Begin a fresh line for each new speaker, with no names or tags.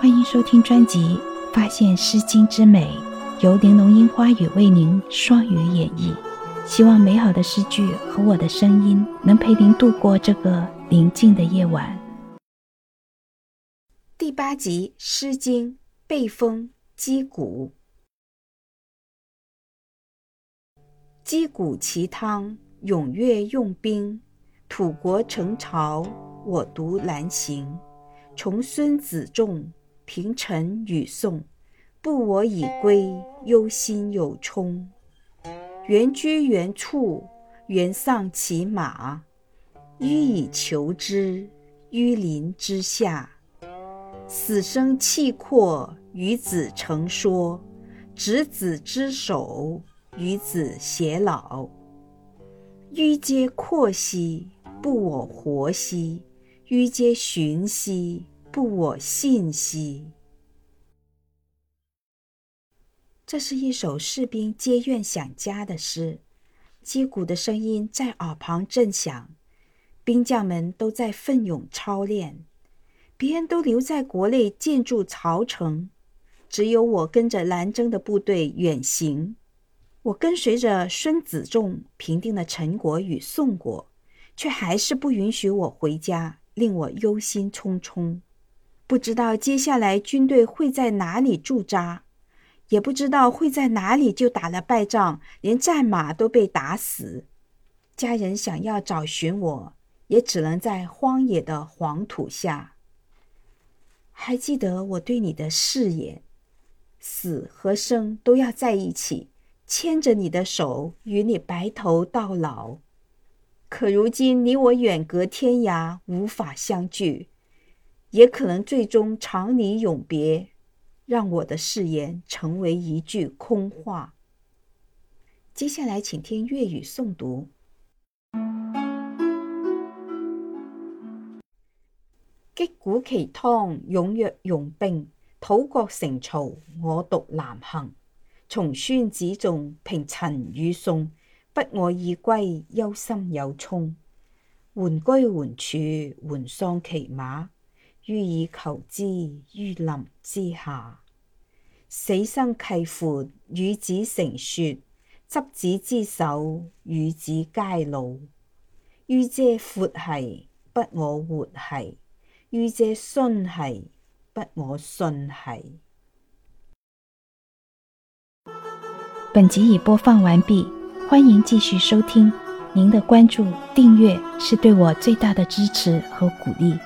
欢迎收听专辑《发现诗经之美》，由玲珑樱花雨为您双语演绎。希望美好的诗句和我的声音能陪您度过这个宁静的夜晚。
第八集《诗经·背风·击鼓》。击鼓其汤，踊跃用兵。土国成朝，我独南行。重孙子仲，平陈与宋。不我以归，忧心有忡。原居原处，原丧其马。予以求之，於林之下。死生契阔，与子成说。执子之手，与子偕老。於嗟阔兮，不我活兮；予嗟洵兮，不我信兮。这是一首士兵皆愿想家的诗，击鼓的声音在耳旁震响，兵将们都在奋勇操练。别人都留在国内建筑曹城，只有我跟着南征的部队远行。我跟随着孙子仲平定了陈国与宋国，却还是不允许我回家，令我忧心忡忡。不知道接下来军队会在哪里驻扎。也不知道会在哪里就打了败仗，连战马都被打死。家人想要找寻我，也只能在荒野的黄土下。还记得我对你的誓言，死和生都要在一起，牵着你的手，与你白头到老。可如今你我远隔天涯，无法相聚，也可能最终长离永别。让我的誓言成为一句空话。接下来，请听粤语诵读。击鼓其汤，踊跃用兵。土国成曹，我独南行。从孙子仲，平陈与宋。不我以归，忧心有冲。缓居缓处，缓丧其马。予以求之，於林之下。死生契乎，與子成說。執子之手，與子偕老。予嗟闊兮，不我活兮；予嗟信兮，不我信兮。
本集已播放完毕，欢迎继续收听。您的关注、订阅是对我最大的支持和鼓励。